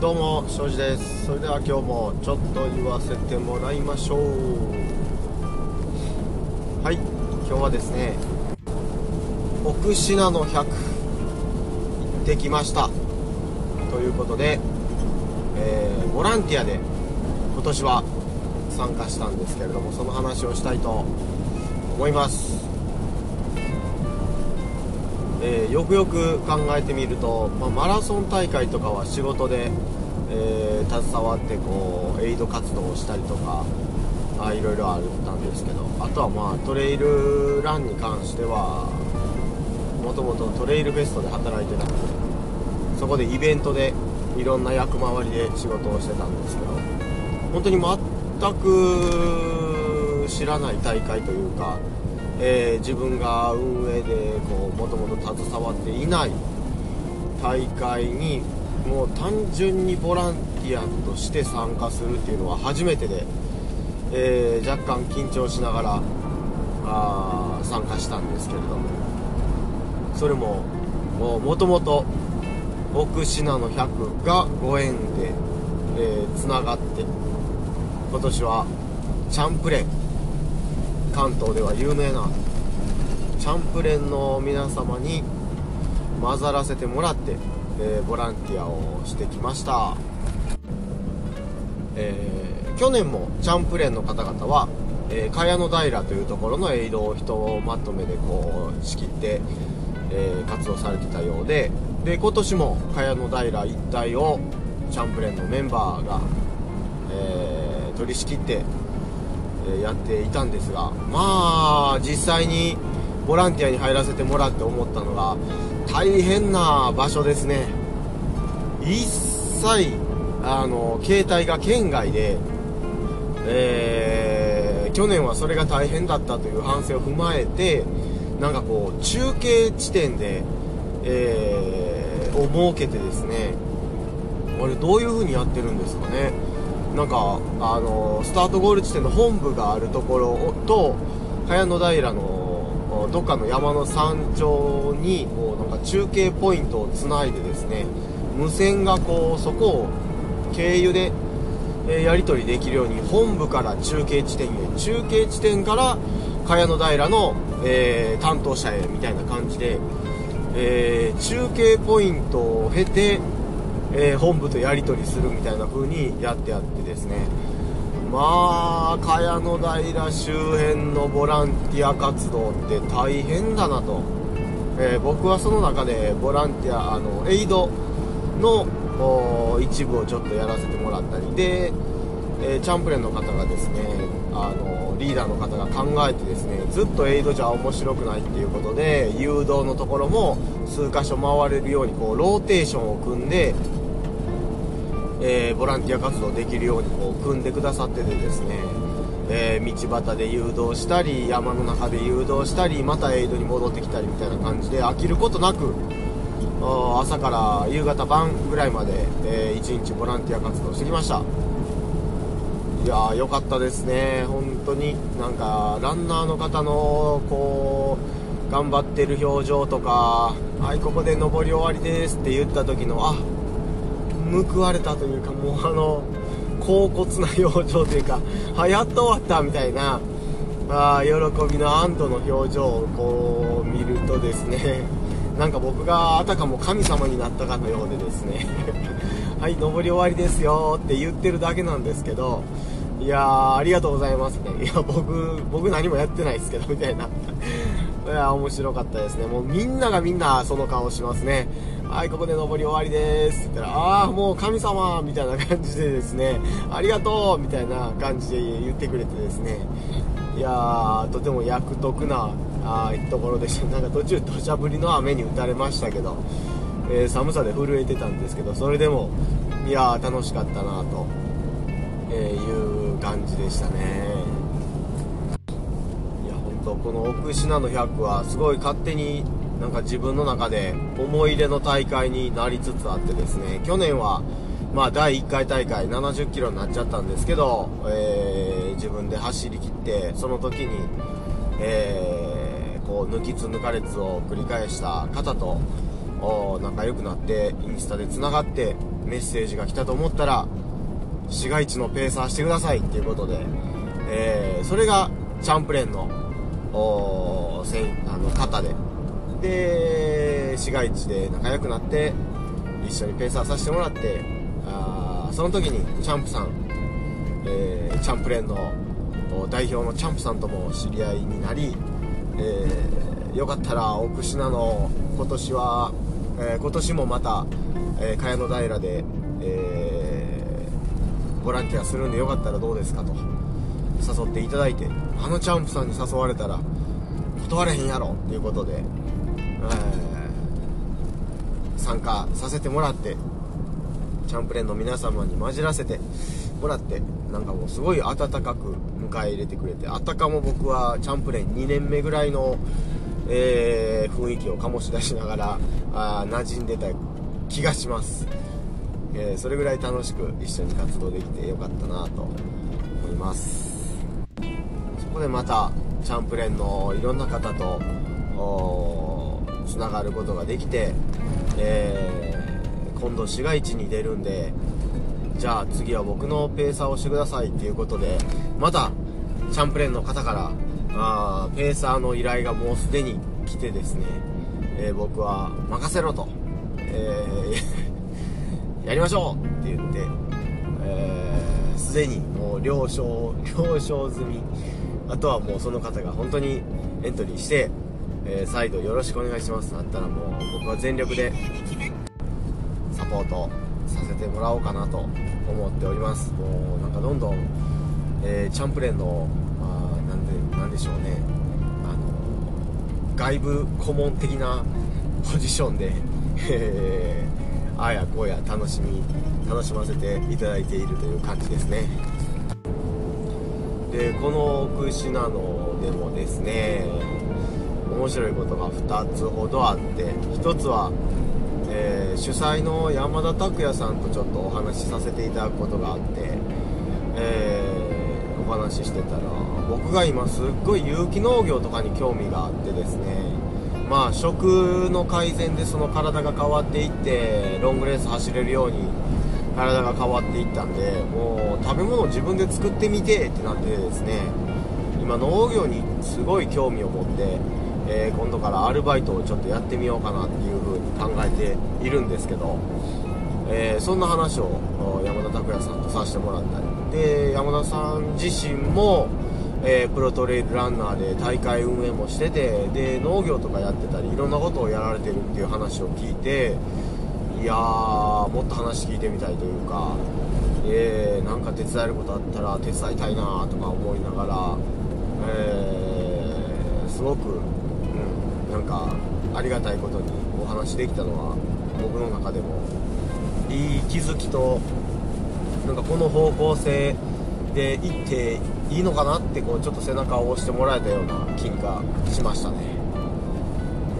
どうも庄司です。それでは今日もちょっと言わせてもらいましょう。はい。今日はですね奥信濃100行ってきました。ということで、えー、ボランティアで今年は参加したんですけれどもその話をしたいと思います。えー、よくよく考えてみると、まあ、マラソン大会とかは仕事で、えー、携わってこうエイド活動をしたりとかあいろいろあったんですけどあとはまあトレイルランに関してはもともとトレイルフェストで働いてたのでそこでイベントでいろんな役回りで仕事をしてたんですけど本当に全く知らない大会というかえー、自分が運営でもともと携わっていない大会にもう単純にボランティアとして参加するっていうのは初めてで、えー、若干緊張しながらあ参加したんですけれども。それももともと奥信濃100がご縁でつな、えー、がって今年はチャンプレン関東では有名なチャンプレンの皆様に混ざらせてもらって、えー、ボランティアをしてきました、えー、去年もチャンプレーンの方々は、えー、茅野平というところのエイドを人をまとめでこう仕切って、え活動されてたようでで今年も茅野平一帯をチャンプレーンのメンバーが、え取り仕切ってやっていたんですがまあ実際にボランティアに入らせてもらって思ったのが大変な場所ですね。一切あの携帯が県外で、えー、去年はそれが大変だったという反省を踏まえてなんかこう中継地点で、えー、を設けてですねあれどういう風にやってるんですかね。なんかあのスタートゴール地点の本部があるところと茅野平のどっかの山の山頂にこうか中継ポイントをつないでですね無線がこうそこを経由で、えやり取りできるように本部から中継地点へ中継地点から茅野平の、えー、担当者へみたいな感じで、えー、中継ポイントを経てえー、本部とやり取りするみたいな風にやってやってですね。まあ茅野平周辺のボランティア活動って大変だなと、えー、僕はその中でボランティアあのエイドの一部をちょっとやらせてもらったりで、えー、チャンプレンの方がですねあのリーダーの方が考えてですねずっとエイドじゃ面白くないっていうことで誘導のところも数箇所回れるようにこうローテーションを組んでえー、ボランティア活動できるようにこう組んでくださっててですね、えー、道端で誘導したり山の中で誘導したりまたエイドに戻ってきたりみたいな感じで飽きることなく朝から夕方晩ぐらいまで、えー、1日ボランティア活動してきました。いやー良かったですね。本当になんかランナーの方のこう頑張ってる表情とかはいここで上り終わりですって言った時のあ報われたというかもうあの恍惚な表情というかあやっと終わったみたいなあ喜びの安堵の表情をこう見るとですねなんか僕があたかも神様になったかのようでですねはい上り終わりですよって言ってるだけなんですけどいやーありがとうございますねいや僕僕何もやってないですけどみたいないや面白かったですねもうみんながみんなその顔しますねはい、ここで登り終わりですって言ったら、ああ、もう神様みたいな感じでですね、ありがとうみたいな感じで言ってくれてですね、いや、とても役得なあところでした。なんか途中土砂降りの雨に打たれましたけど、えー、寒さで震えてたんですけど、それでも、いやー、楽しかったなと、えいう感じでしたね。いや、本当この奥信濃100はすごい勝手になんか自分の中で思い入れの大会になりつつあってですね、去年は、まあ第1回大会70キロになっちゃったんですけど、えー、自分で走り切って、その時に、えー、こう抜きつ抜かれつを繰り返した方と、仲良くなってインスタでつながってメッセージが来たと思ったら市街地のペーサーしてくださいっていうことで、えー、それがチャンプレーンのおせんあの方でで市街地で仲良くなって一緒にペーサーさせてもらってあその時にチャンプさん、えー、チャンプレーンの代表のチャンプさんとも知り合いになり、えー、よかったら奥信濃今年は、えー、今年もまた、え、茅野平で、え、ボランティアするんでよかったらどうですかと誘っていただいてあのチャンプさんに誘われたら断れへんやろっていうことで、え、参加させてもらってチャンプレーンの皆様に混じらせてもらってなんかもうすごい温かく迎え入れてくれてあたかも僕はチャンプレーン2年目ぐらいの、えー、雰囲気を醸し出しながらあ馴染んでた気がします、えー、それぐらい楽しく一緒に活動できてよかったなと思います。そこでまたチャンプレーンのいろんな方とつながることができて、えー、今度市街地に出るんでじゃあ次は僕のペーサーをしてくださいっていうことでまたチャンプレーンの方からあーペーサーの依頼がもうすでに来てですね、えー、僕は任せろと、えー、やりましょうって言ってすで、ー、にもう了承了承済み。あとはもうその方が本当にエントリーして、えー、再度よろしくお願いします。なったらもう僕は全力でサポートさせてもらおうかなと思っております。もうなんかどんどん、えー、チャンプレーの、まあ、なんでなんでしょうね。あの外部顧問的なポジションで、えー、あやこや楽しみ楽しませていただいているという感じですね。でこの奥信濃でもですね面白いことが2つほどあって1つはえー、主催の山田拓也さんとちょっとお話しさせていただくことがあって、えー、お話ししてたら僕が今すっごい有機農業とかに興味があってですねまあ食の改善でその体が変わっていってロングレース走れるように体が変わっていったんでもう食べ物を自分で作ってみてってなってですね今農業にすごい興味を持ってえー、今度からアルバイトをちょっとやってみようかなっていう風に考えているんですけど、えー、そんな話を山田拓也さんとさせてもらったり。で山田さん自身も、えー、プロトレイルランナーで大会運営もしててで農業とかやってたりいろんなことをやられてるっていう話を聞いていやーもっと話聞いてみたいというか、えー、なんか手伝えることあったら手伝いたいなとか思いながら、えー、すごくなんかありがたいことにお話できたのは僕の中でもいい気づきとなんかこの方向性で行っていいのかなってこうちょっと背中を押してもらえたような気がしましたね。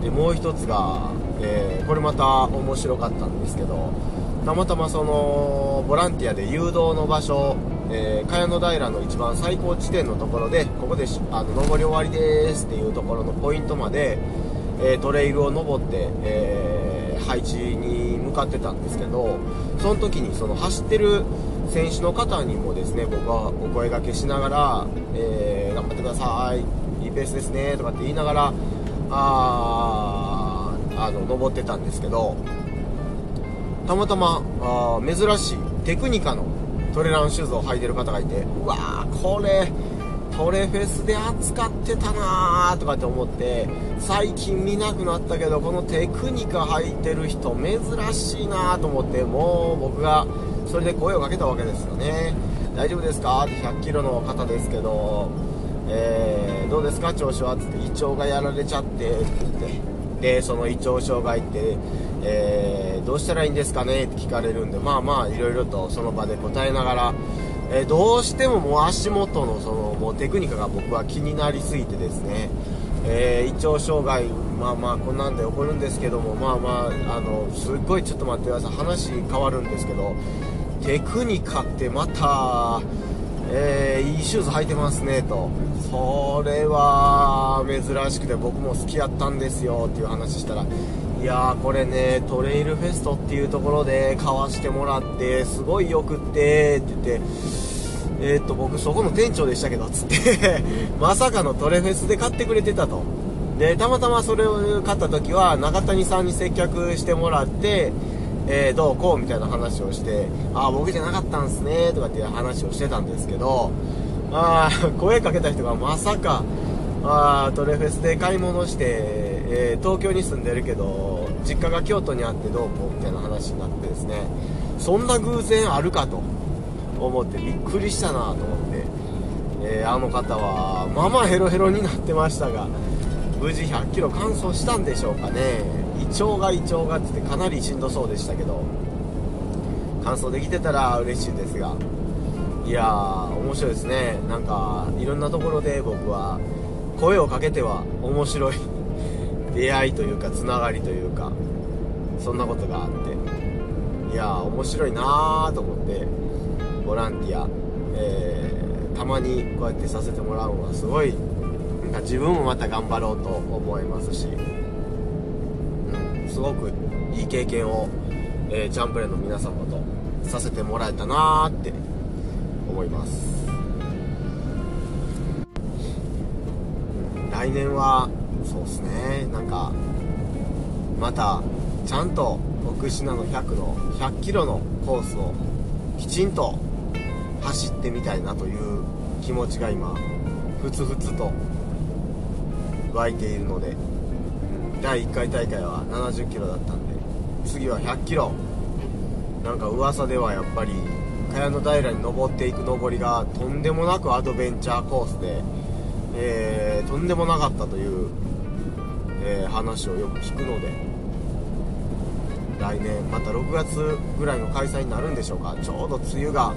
でもう一つが、えー、これまた面白かったんですけどたまたまそのボランティアで誘導の場所えー、茅野平の一番最高地点のところでここであの上り終わりですっていうところのポイントまで、え、トレイルを登って、えー、配置に向かってたんですけどその時にその走ってる選手の方にもですね僕はお声がけしながら、え頑張ってくださいいいペースですねとかって言いながらああの登ってたんですけどたまたまあ珍しいテクニカのトレランシューズを履いてる方がいてうわーこれトレフェスで扱ってたなーとかって思って最近見なくなったけどこのテクニカ履いてる人珍しいなと思ってもう僕がそれで声をかけたわけですよね。大丈夫ですか？って100キロの方ですけど、えー、どうですか？調子は？つって胃腸がやられちゃってって言って。でその胃腸障害ってえー、どうしたらいいんですかね？って聞かれるんで、まあまあ、いろいろとその場で答えながら、えー、どうしてももう足元のそのもうテクニカが僕は気になりすぎてですね、えー、胃腸障害、まあまあ、こんなんで起こるんですけども、まあまあ、あの、すっごいちょっと待ってください、話変わるんですけど、テクニカってまた、えー、いいシューズ履いてますねと。それは珍しくて僕も好きやったんですよっていう話したらいやーこれねトレイルフェストっていうところで買わしてもらってすごいよくってって言ってえー、っと僕そこの店長でしたけどつって まさかのトレフェスで買ってくれてたと。でたまたまそれを買った時は中谷さんに接客してもらってえー、どうこうみたいな話をして、ああ、僕じゃなかったんすね、とかっていう話をしてたんですけど、あ声かけた人がまさか、あトレフェスで買い物して、えー、東京に住んでるけど、実家が京都にあってどうこうみたいな話になってですね、そんな偶然あるかと思ってびっくりしたなと思って、えー、あの方は、まあまあヘロヘロになってましたが、無事100キロ完走したんでしょうかね。胃腸が胃腸がって言ってかなりしんどそうでしたけど完走できてたら嬉しいですがいやー面白いですねなんかいろんなところで僕は声をかけては面白い出会いというかつながりというかそんなことがあって。いやー面白いなーと思ってボランティア、えー、たまにこうやってさせてもらうのはすごいなんか自分もまた頑張ろうと思いますしうんすごくいい経験を、えー、ジャンプレーの皆様とさせてもらえたなーって思います。来年はそうですね。なんかまたちゃんと徳品の100の100キロのコースをきちんと走ってみたいなという気持ちが今ふつふつと湧いているので。第1回大会は70キロだったんで次は100キロ。なんか噂ではやっぱり茅野平に登っていく登りがとんでもなくアドベンチャーコースで、えー、とんでもなかったという、えー、話をよく聞くので来年また6月ぐらいの開催になるんでしょうか。ちょうど梅雨が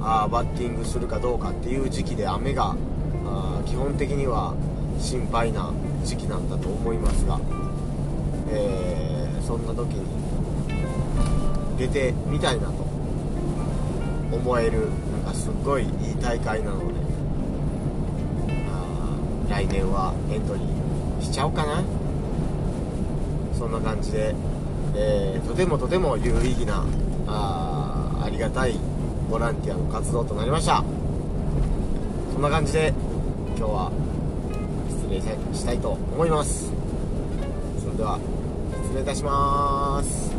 あバッティングするかどうかっていう時期で雨があ基本的には心配な時期なんだと思いますが、えー、そんな時に出てみたいなと思えるなんかすっごいいい大会なので来年はエントリーしちゃおうかな。そんな感じで、えー、とてもとても有意義なあありがたいボランティアの活動となりました。そんな感じで今日は失礼したいと思います。それでは失礼いたします。